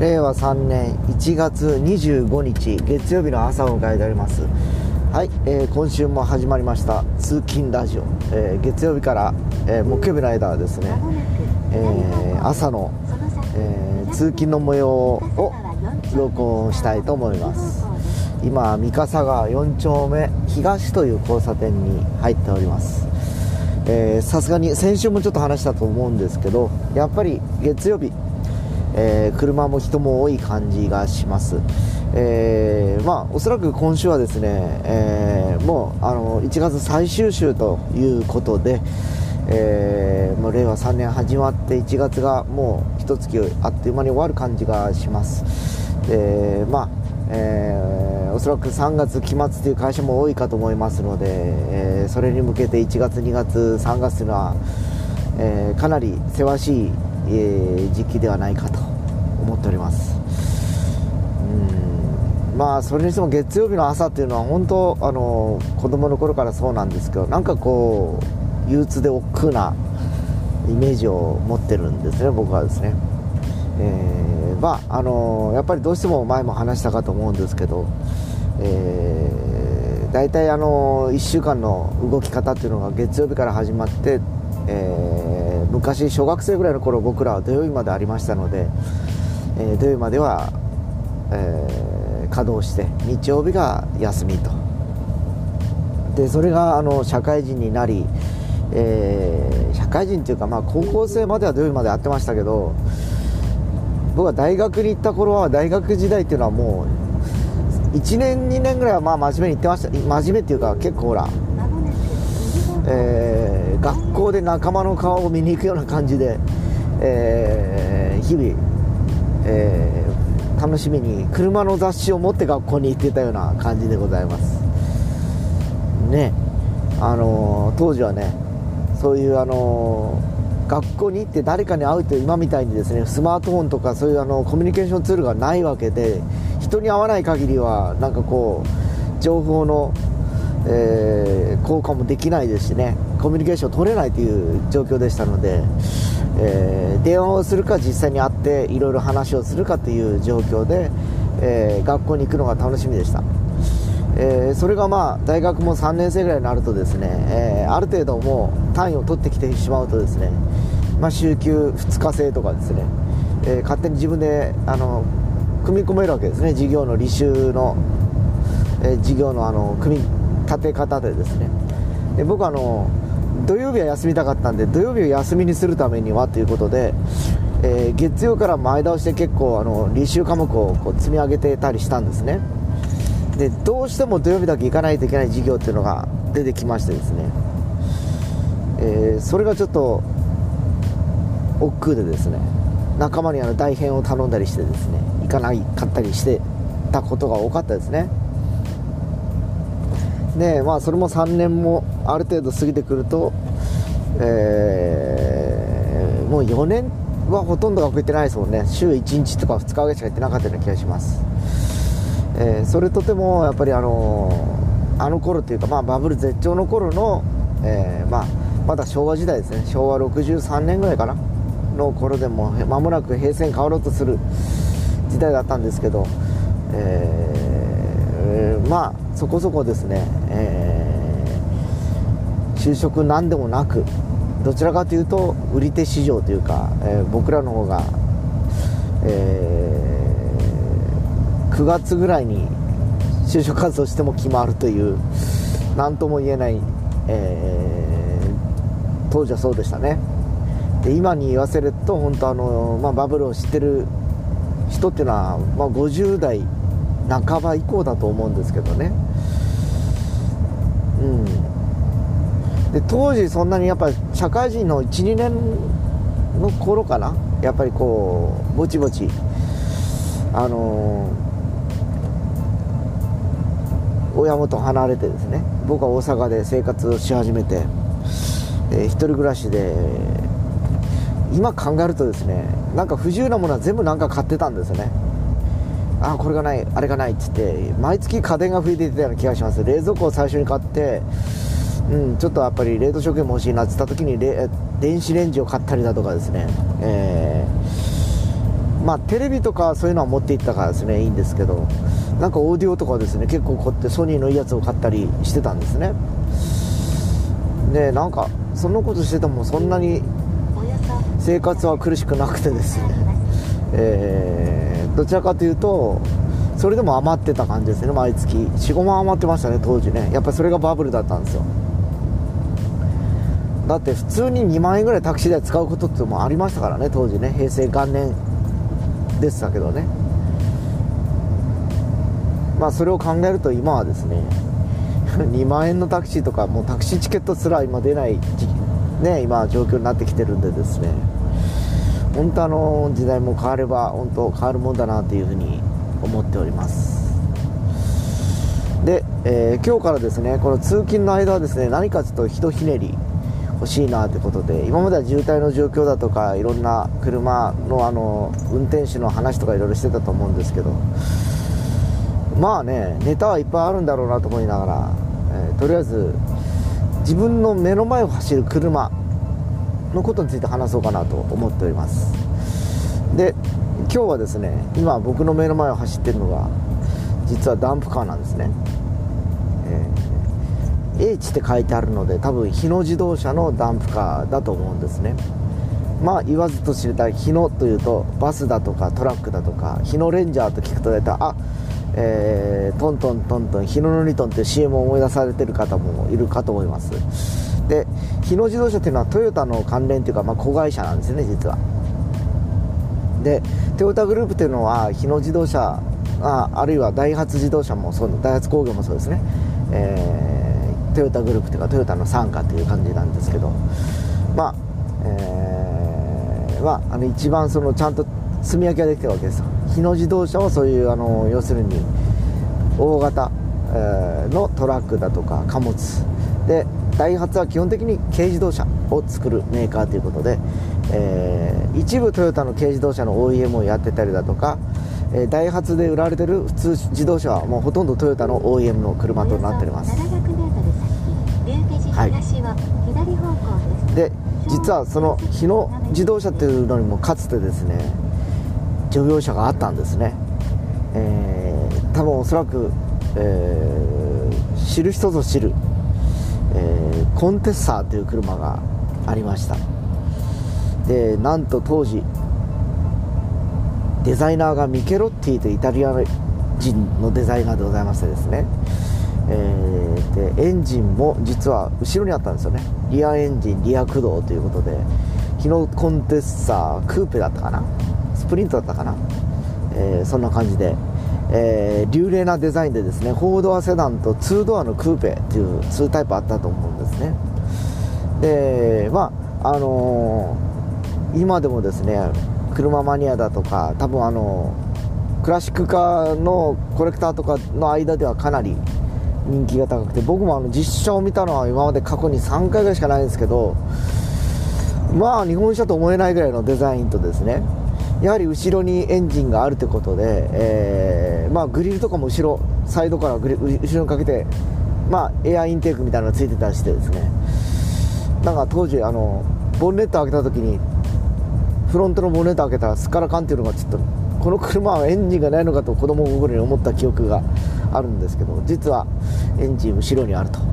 令和3年1月25日月曜日の朝を迎えております。はい、えー、今週も始まりました。通勤ラジオ、えー、月曜日から、えー、木曜日の間はですね、え朝の、え通勤の模様を録音したいと思います。今三笠川4丁目東という交差点に入っております。さすがに先週もちょっと話したと思うんですけどやっぱり月曜日えー、車も人も多い感じがします、えー、まあ、おそらく今週はですね、えー、もうあの1月最終週ということで、えー、もう令和3年始まって1月がもう一月あっという間に終わる感じがします。でまあえー、おそらく3月期末という会社も多いかと思いますので、えー、それに向けて1月、2月、3月というのは、えー、かなりせわしいえー、時期ではないかと思っております。うん。まあそれにしても月曜日の朝っていうのは本当あの子供の頃からそうなんですけどなんかこう憂鬱で億劫なイメージを持ってるんですね僕はですね。えー、まああのやっぱりどうしても前も話したかと思うんですけど、えー、大体あの1週間の動き方っていうのが月曜日から始まって、えー昔小学生ぐらいの頃僕らは土曜日までありましたので、えー、土曜日までは、えー、稼働して日曜日が休みと。でそれがあの社会人になり、えー、社会人っていうか、まあ、高校生までは土曜日まで会ってましたけど僕は大学に行った頃は大学時代っていうのはもう1年2年ぐらいはまあ真面目に行ってました。真面目っていうか結構ほらえー、学校で仲間の顔を見に行くような感じで、えー、日々、えー、楽しみに車の雑誌を持って学校に行ってたような感じでございます。ねあの当時はねそういうあの学校に行って誰かに会うと今みたいにですねスマートフォンとかそういうあのコミュニケーションツールがないわけで人に会わない限りはなんかこう情報のえー、交換もできないですしねコミュニケーション取れないという状況でしたので、えー、電話をするか実際に会っていろいろ話をするかという状況で、えー、学校に行くのが楽しみでした、えそれがまあ大学も3年生ぐらいになるとですね、えある程度もう単位を取ってきてしまうとですね、まあ、週休2日制とかですね、え勝手に自分であの組み込めるわけですね。授業の履修の、え授業のあの組み立て方でですね。で僕あの土曜日は休みたかったんで土曜日を休みにするためにはということで、えー、月曜から前倒して結構あの履修科目をこう積み上げてたりしたんですね。でどうしても土曜日だけ行かないといけない授業っていうのが出てきましてですね、えー、それがちょっと億劫でですね仲間にあの代編を頼んだりしてですね行かないかったりしてたことが多かったですね。でまあそれも3年もある程度過ぎてくると、えー、もう4年はほとんど学校行ってないですもんね。週1日とか2日ぐらいしか行ってなかったような気がします、えー、それとてもやっぱりあのあの頃っていうか、まあ、バブル絶頂の頃の、えー、まあ、まだ昭和時代ですね。昭和63年ぐらいかな。の頃でも間もなく平成に変わろうとする時代だったんですけど、えー、まあそこそこですね、えー、就職なんでもなくどちらかというと売り手市場というか、えー、僕らの方が、えー、9月ぐらいに就職活動しても決まるという何とも言えない、えー、当時はそうでしたね。で今に言わせると本当あの、まあ、バブルを知ってる人っていうのは、まあ、50代半ば以降だと思うんですけどね。うん。で当時そんなにやっぱ社会人の12年の頃かな？やっぱりこうぼちぼち。あのー、親元離れてですね。僕は大阪で生活をし始めて、えー、一人暮らしで今考えるとですねなんか不自由なものは全部なんか買ってたんですよね。あこれがないあれがないっつって毎月家電が増えていたような気がします。冷蔵庫を最初に買ってうん、ちょっとやっぱり冷凍食品も欲しいなって言った時に電子レンジを買ったりだとかですね、えまあテレビとかそういうのは持っていったからですねいいんですけどなんかオーディオとかですね結構こうやってソニーのいいやつを買ったりしてたんですね。でなんかそんなことしててもそんなに生活は苦しくなくてですね、えー、どちらかというとそれでも余ってた感じですね。毎月。45万余ってましたね当時ね。やっぱりそれがバブルだったんですよ。だって普通に2万円ぐらいタクシー代使うことってもありましたからね当時ね。平成元年でしたけどね。まあそれを考えると今はですね 2万円のタクシーとかもうタクシーチケットすら今出ないね今状況になってきてるんでですね。本当あの時代も変われば本当変わるもんだなというふうに思っております。で、えー、今日からですねこの通勤の間はですね何かちょっとひとひねり欲しいなということで今までは渋滞の状況だとかいろんな車のあの運転手の話とかいろいろしてたと思うんですけどまあねネタはいっぱいあるんだろうなと思いながら、えー、とりあえず自分の目の前を走る車のことについて話そうかなと思っております。で今日はですね今僕の目の前を走ってるのが実はダンプカーなんですね、えー、H って書いてあるので多分日野自動車のダンプカーだと思うんですね。まあ言わずと知れた日野というとバスだとかトラックだとか日野レンジャーと聞くと大体あえー、トントントントン日野の2トンっていう CM を思い出されてる方もいるかと思います。で日野自動車っていうのはトヨタの関連というか、まあ、子会社なんですね実は。でトヨタグループというのは日野自動車ああるいはダイハツ自動車もそうダイハツ工業もそうですね、えー、トヨタグループというかトヨタの傘下という感じなんですけど。まあ、えー、まあ、あの一番そのちゃんと積み分けができてるわけですよ。日野自動車はそういうあの要するに大型、えー、のトラックだとか貨物でダイハツは基本的に軽自動車を作るメーカーということで、えー、一部トヨタの軽自動車の OEM をやってたりだとか、えー、ダイハツで売られてる普通自動車はもうほとんどトヨタの OEM の車となっております。はい。で実はその日野自動車というのにもかつてですね乗用車があったんですね、えー、多分おそらく、えー、知る人ぞ知る、えー、コンテッサーという車がありました。でなんと当時デザイナーがミケロッティというイタリア人のデザイナーでございましてですね、えー、でエンジンも実は後ろにあったんですよね。リアエンジンリア駆動ということで昨日コンテッサークーペだったかな。スプリントだったかな、えー、そんな感じで、えー、流麗なデザインでですね4ドアセダンと2ドアのクーペっていう2タイプあったと思うんですね。でまああのー、今でもですね車マニアだとか多分あのクラシックカーのコレクターとかの間ではかなり人気が高くて僕もあの実写を見たのは今まで過去に3回ぐらいしかないんですけどまあ日本車と思えないぐらいのデザインとですねやはり後ろにエンジンがあるということで、えー、まあ、グリルとかも後ろサイドからグリ後ろにかけて、まあ、エアインテークみたいなのがついてたりしてですね。なんか当時あのボンネット開けた時にフロントのボンネット開けたらスカラカンっていうのがちょっとこの車はエンジンがないのかと子供心に思った記憶があるんですけど実はエンジン後ろにあると。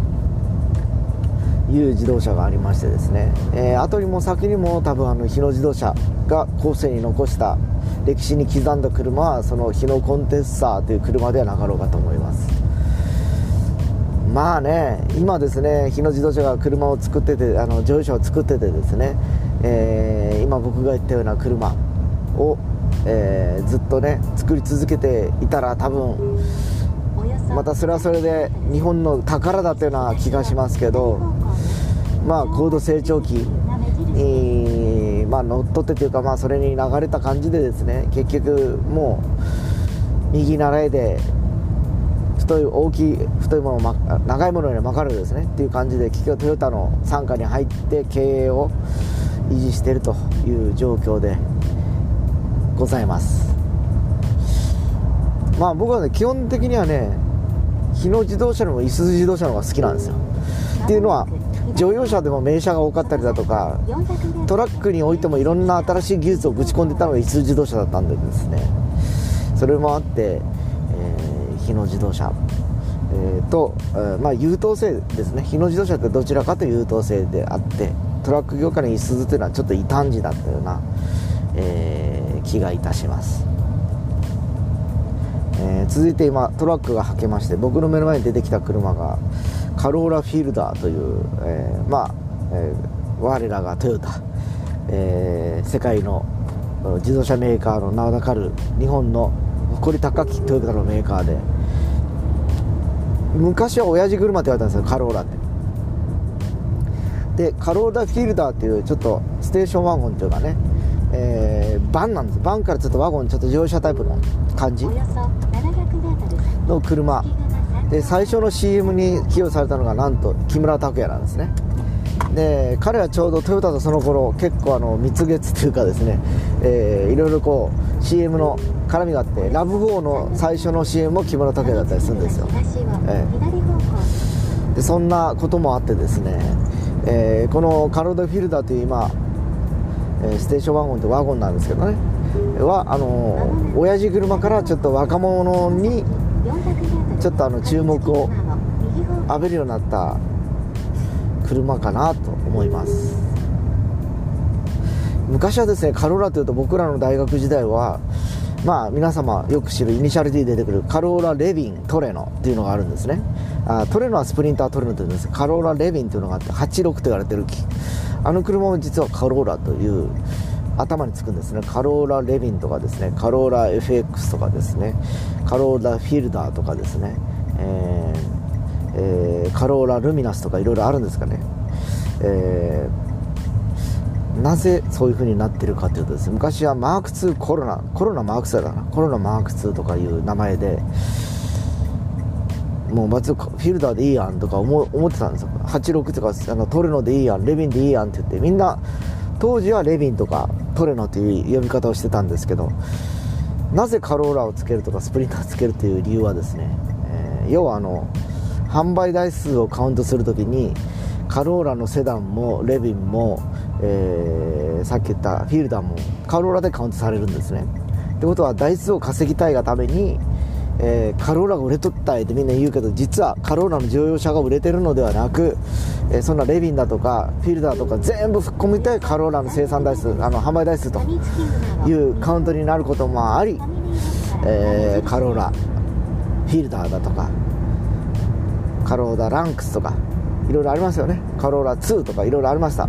いう自動車がありましてですね、えー、後にも先にも多分あの日野自動車が後世に残した歴史に刻んだ車はその日野コンテッサーという車ではなかろうかと思います。まあね今ですね日野自動車が車を作っててあの乗用車を作っててですね、えー、今僕が言ったような車を、えー、ずっとね作り続けていたら多分またそれはそれで日本の宝だったような気がしますけどまあ高度成長期に、まあ、乗っ取ってというか、まあ、それに流れた感じでですね結局もう右習いで太い大きい太いものを、長いものに巻かれるですねっていう感じで結局トヨタの傘下に入って経営を維持しているという状況でございます。まあ僕はね基本的にはね日野自動車よりもいすゞ自動車の方が好きなんですよ。っていうのは乗用車でも名車が多かったりだとかトラックにおいてもいろんな新しい技術をぶち込んでたのが一通自動車だったんでですね。それもあって、えー、日野自動車、えー、と、えー、まあ、優等生ですね。日野自動車ってどちらかと優等生であってトラック業界のいすゞというのはちょっと異端児だったような、え気がいたします。えー、続いて今トラックがはけまして僕の目の前に出てきた車がカローラフィールダーという、えー、まあ、えー、我らがトヨタ、え世界の自動車メーカーの名高る日本の誇り高きトヨタのメーカーで昔は親父車って言われたんですよカローラって。でカローラフィールダーっていうちょっとステーションワゴンっていうかね、えー、バンなんです。バンからちょっとワゴンちょっと乗用車タイプの感じ。の車で最初の CM に起用されたのがなんと木村拓哉なんですね。で彼はちょうどトヨタとその頃結構あの蜜月というかですね、えー、いろいろこう CM の絡みがあってラブ4の最初の CM も木村拓哉だったりするんですよ、えー、でそんなこともあってですね、えー、このカロードフィルダーという今、えステーションワゴンとワゴンなんですけどねはあの親父車からちょっと若者にちょっとあの注目を浴びるようになった車かなと思います。昔はですねカローラというと僕らの大学時代はまあ皆様よく知るイニシャル D 出てくるカローラ・レビントレノっていうのがあるんですね。あトレノはスプリンタートレノというんです。カローラ・レビンというのがあって86と言われてるあの車も実はカローラという頭につくんですね。カローラ・レビンとかですね。カローラ FX とかですね。カローラ・フィルダーとかですね、えーえー、カローラ・ルミナスとかいろいろあるんですかね、えー、なぜそういう風になってるかというとですね。昔はマーク2コロナコロナマーク2だな。コロナマーク2とかいう名前でもう松フィルダーでいいやんとか思ってたんですよ。86とかあのトルノでいいやんレビンでいいやんって言ってみんな当時はレビンとかトレノという読み方をしてたんですけどなぜカローラをつけるとかスプリンターをつけるという理由はですね、えー、要はあの販売台数をカウントするときにカローラのセダンもレビンも、えー、さっき言ったフィールダーもカローラでカウントされるんですね。ってことは台数を稼ぎたいがためにえー、カローラが売れとったってみんな言うけど実はカローラの乗用車が売れてるのではなく、えー、そんなレビンだとかフィルダーとか全部含めてカローラの生産台数あの販売台数というカウントになることもあり、えー、カローラフィルダーだとかカローラランクスとかいろいろありますよね。カローラ2とかいろいろありました。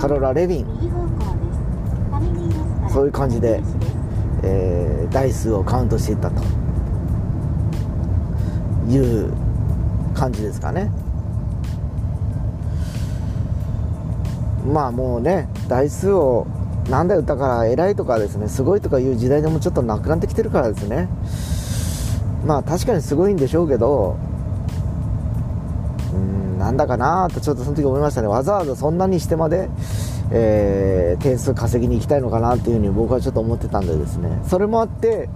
カローラレビン。そういう感じでえー、台数をカウントしていったと。いう感じですかね。まあもうね台数をなんだよだから偉いとかですねすごいとかいう時代でもちょっとなくなってきてるからですね。まあ確かにすごいんでしょうけどうんなんだかなとちょっとその時思いましたね。わざわざそんなにしてまでえー、点数稼ぎに行きたいのかなっていうふうに僕はちょっと思ってたんでですね。それもあって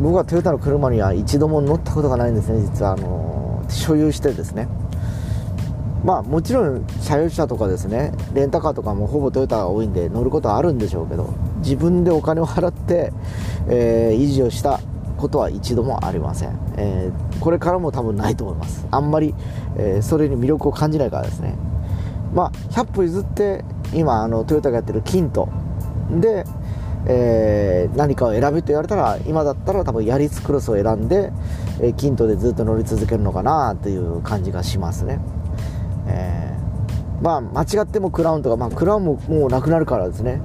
僕はトヨタの車には一度も乗ったことがないんですね実は。あのー、所有してですね。まあもちろん車用車とかですねレンタカーとかもほぼトヨタが多いんで乗ることはあるんでしょうけど自分でお金を払って、えー、維持をしたことは一度もありません、えー、これからも多分ないと思います。あんまり、えー、それに魅力を感じないからですね。まあ100歩譲って今あのトヨタがやってるキント。で、えー、何かを選べと言われたら今だったら多分ヤリスクロスを選んで、えー、キントでずっと乗り続けるのかなという感じがしますね、えー、まあ間違ってもクラウンとか、まあ、クラウンももうなくなるからですね。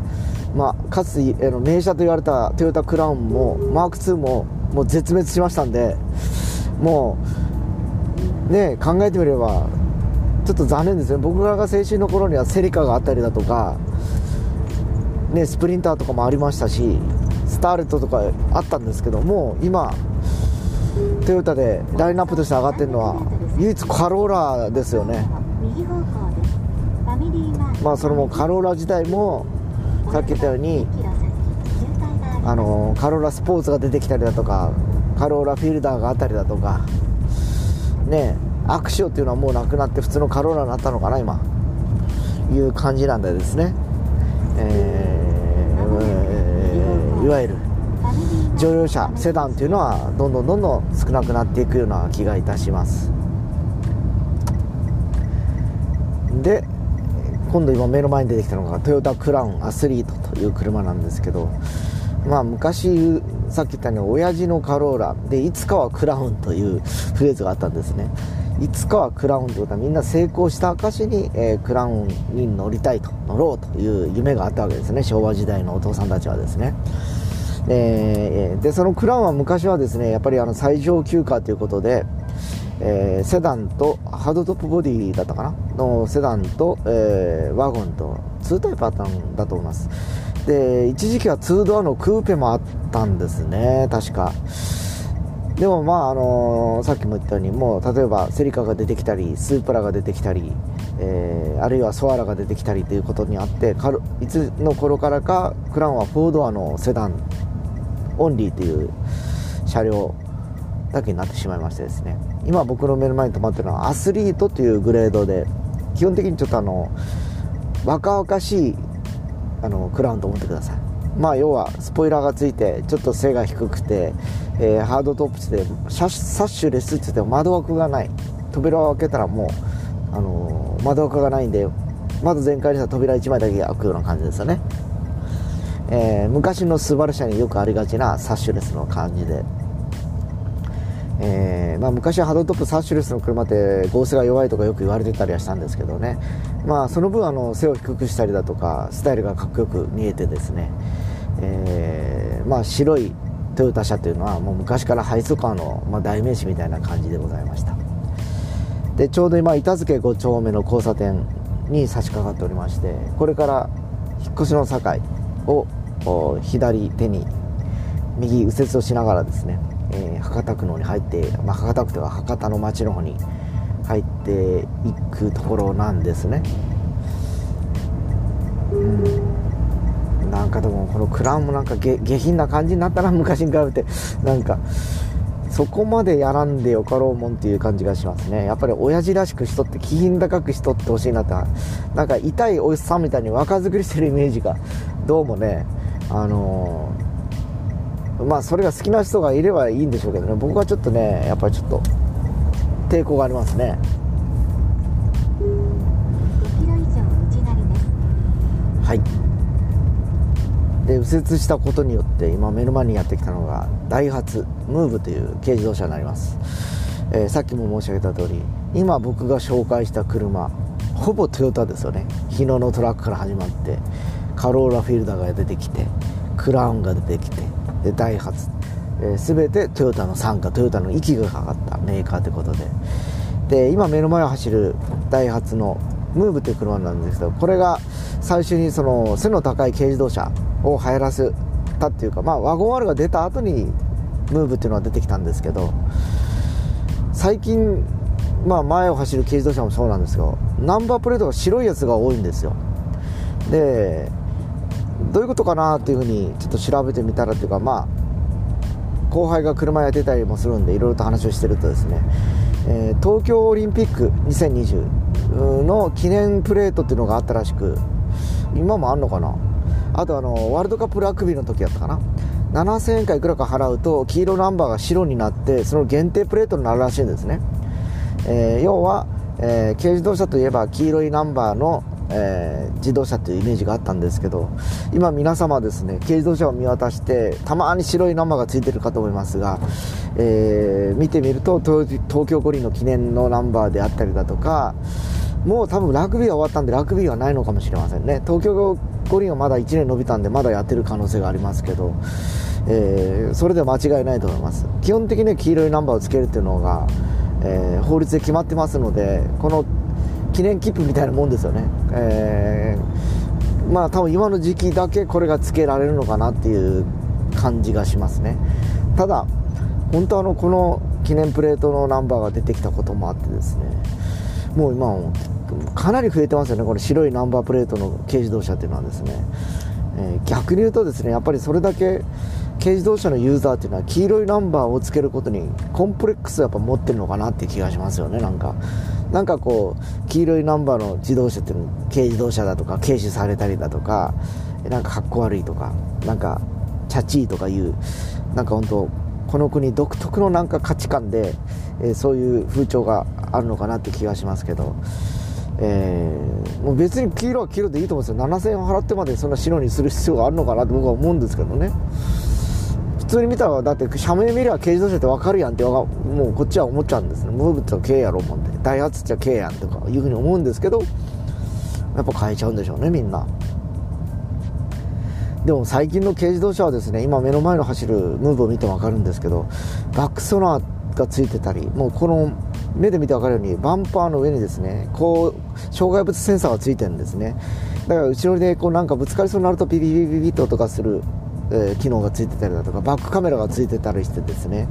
まあ、かつて、えー、名車と言われたトヨタクラウンもマーク2ももう絶滅しましたんでもうね考えてみればちょっと残念ですね。僕らが青春の頃にはセリカがあったりだとか、ね、スプリンターとかもありましたしスターレットとかあったんですけども今トヨタでラインナップとして上がってるのは唯一カローラですよね。まあそれもカローラ自体もさっき言ったようにあのカローラスポーツが出てきたりだとかカローラフィールダーがあったりだとかね。えアクシオっていうのはもうなくなって普通のカローラになったのかな今。いう感じなんでですね、えー、いわゆる乗用車セダンというのはどんどんどんどん少なくなっていくような気がいたします。で今度今目の前に出てきたのがトヨタクラウンアスリートという車なんですけどまあ昔さっき言ったように親父のカローラでいつかはクラウンというフレーズがあったんですねいつかはクラウンということはみんな成功した証に、えー、クラウンに乗りたいと乗ろうという夢があったわけですね。昭和時代のお父さんたちはですね。えー、でそのクラウンは昔はですねやっぱりあの最上級化ということで、えー、セダンとハードトップボディだったかな？のセダンと、え、ワゴンと2タイプあったんだと思います。で一時期は2ドアのクーペもあったんですね確か。でもまああのー、さっきも言ったようにもう例えばセリカが出てきたりスープラが出てきたり、えー、あるいはソアラが出てきたりということにあっていつの頃からかクランは4ドアのセダンオンリーという車両だけになってしまいましてですね。今僕の目の前に止まってるのはアスリートというグレードで基本的にちょっとあの若々しいあのクラウンと思ってください。まあ要はスポイラーがついてちょっと背が低くて、えー、ハードトップしてサッシュレスって言っても窓枠がない。扉を開けたらもう、あのー、窓枠がないんでまず全開にしたら扉1枚だけ開くような感じですよね。えー、昔のスバル車によくありがちなサッシュレスの感じで、えー、まあ、昔はハードトップサッシュレスの車って合成が弱いとかよく言われてたりはしたんですけどね、まあ、その分あの背を低くしたりだとかスタイルがかっこよく見えてですね、えー、まあ、白いトヨタ車というのはもう昔からハイソカーの、まあ、代名詞みたいな感じでございました。でちょうど今板付5丁目の交差点に差し掛かっておりましてこれから引っ越しの境を左手に右右折をしながらですね、えー、博多区の方に入って、まあ、博多区というか博多の町の方に入っていくところなんですね。うん。なんかでもこのクラウンもなんか下品な感じになったな昔に比べて。なんかそこまでやらんでよかろうもんっていう感じがしますね。やっぱり親父らしく人って気品高くしとってほしいなって。なんか痛いおじさんみたいに若作りしてるイメージが。どうもね。あのー、まあそれが好きな人がいればいいんでしょうけどね。僕はちょっとねやっぱりちょっと抵抗がありますね。はい。で右折したことによって今目の前にやってきたのがダイハツムーブという軽自動車になります、えー、さっきも申し上げた通り今僕が紹介した車ほぼトヨタですよね。日野のトラックから始まってカローラフィルダーが出てきてクラウンが出てきてでダイハツ、えー、全てトヨタの傘下トヨタの息がかかったメーカーということで。で今目の前を走るダイハツのムーブという車なんですけどこれが最初にその背の高い軽自動車を入らせたっていうか、まあ、ワゴン R が出た後にムーブっていうのは出てきたんですけど最近、まあ、前を走る軽自動車もそうなんですけどナンバープレートが白いやつが多いんですよ。でどういうことかなっていうふうにちょっと調べてみたらっていうかまあ後輩が車やってたりもするんでいろいろと話をしてるとですね、えー、東京オリンピック2020の記念プレートっていうのがあったらしく今もあんのかな？あとあのワールドカップラグビーの時やったかな。7000円かいくらか払うと黄色ナンバーが白になってその限定プレートになるらしいんですね、えー、要は、えー、軽自動車といえば黄色いナンバーのえー、自動車というイメージがあったんですけど今皆様ですね軽自動車を見渡してたまに白いナンバーがついてるかと思いますが、えー、見てみると東京五輪の記念のナンバーであったりだとかもう多分ラグビーは終わったんでラグビーはないのかもしれませんね。東京五輪はまだ1年伸びたんでまだやってる可能性がありますけど、えー、それでは間違いないと思います。基本的に黄色いナンバーをつけるっていうのが、えー、法律で決まってますのでこの記念切符みたいなもんですよね、えー、まあ多分今の時期だけこれがつけられるのかなっていう感じがしますね。ただ本当あのこの記念プレートのナンバーが出てきたこともあってですね。もう今かなり増えてますよね。この白いナンバープレートの軽自動車っていうのはですね、えー、逆に言うとですねやっぱりそれだけ軽自動車のユーザーっていうのは黄色いナンバーをつけることにコンプレックスをやっぱ持ってるのかなっていう気がしますよね。なんかなんかこう黄色いナンバーの自動車っていうの軽自動車だとか軽視されたりだとかなんかかっこ悪いとかなんかチャチーとかいうなんか本当この国独特のなんか価値観で、えー、そういう風潮があるのかなって気がしますけど、えー、もう別に黄色は黄色でいいと思うんですよ。7000円払ってまでそんな白にする必要があるのかなって僕は思うんですけどね。普通に見たらだって社名見れば軽自動車って分かるやんってもうこっちは思っちゃうんですね。ムーブって軽やろ思ってダイハツっちゃ軽やんとかいうふうに思うんですけどやっぱ変えちゃうんでしょうねみんな。でも最近の軽自動車はですね今目の前の走るムーブを見て分かるんですけどバックソナーがついてたりもうこの目で見て分かるようにバンパーの上にですねこう障害物センサーがついてるんですね。だから後ろでこうなんかぶつかりそうになるとピピピピピと音がする、え、機能がついてたりだとかバックカメラがついてたりしてですね。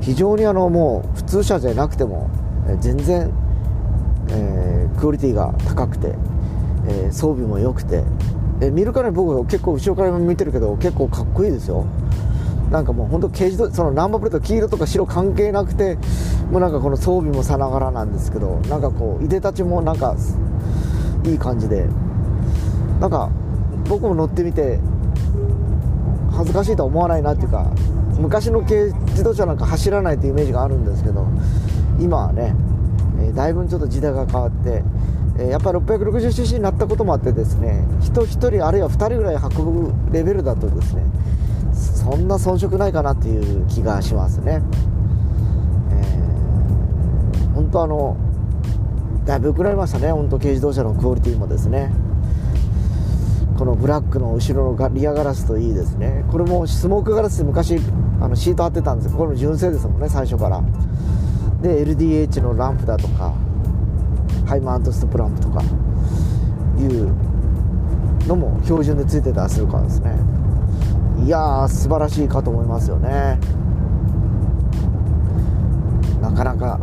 非常にあのもう普通車じゃなくても、え、全然、えー、クオリティが高くて、え装備も良くてえ見るからに僕結構後ろから見てるけど結構かっこいいですよ。なんかもう本当軽自動そのナンバープレート黄色とか白関係なくてもうなんかこの装備もさながらなんですけどなんかこういでたちもなんかいい感じで。なんか僕も乗ってみて恥ずかしいとは思わないなっていうか昔の軽自動車なんか走らないっていうイメージがあるんですけど今はね、え、だいぶちょっと時代が変わってえやっぱり 660cc になったこともあってですね人1人あるいは2人ぐらい運ぶレベルだとですねそんな遜色ないかなっていう気がしますね、えー、本当あのだいぶくらいましたね本当軽自動車のクオリティもですね。このブラックの後ろのリアガラスといいですね。これもスモークガラスで昔あのシート貼ってたんですこれも純正ですもんね最初から。で LDH のランプだとかハイマウントストプランプとかいうのも標準でついてたりするからですね。いやー素晴らしいかと思いますよね。なかなか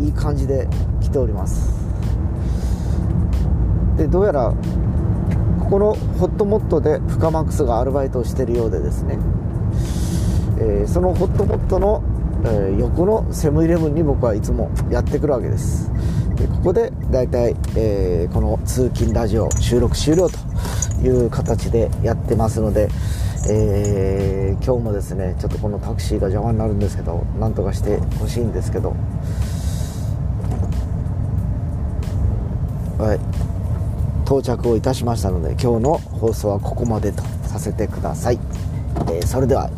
いい感じで来ております。でどうやらここのホットモットでフカマックスがアルバイトをしてるようでですね、えー、そのホットモットの、えー、横のセブンイレブンに僕はいつもやってくるわけです。でここで大体、えー、この通勤ラジオ収録終了という形でやってますので、えー、今日もですねちょっとこのタクシーが邪魔になるんですけどなんとかしてほしいんですけど。はい。到着をいたしましたので今日の放送はここまでとさせてください、えー、それでは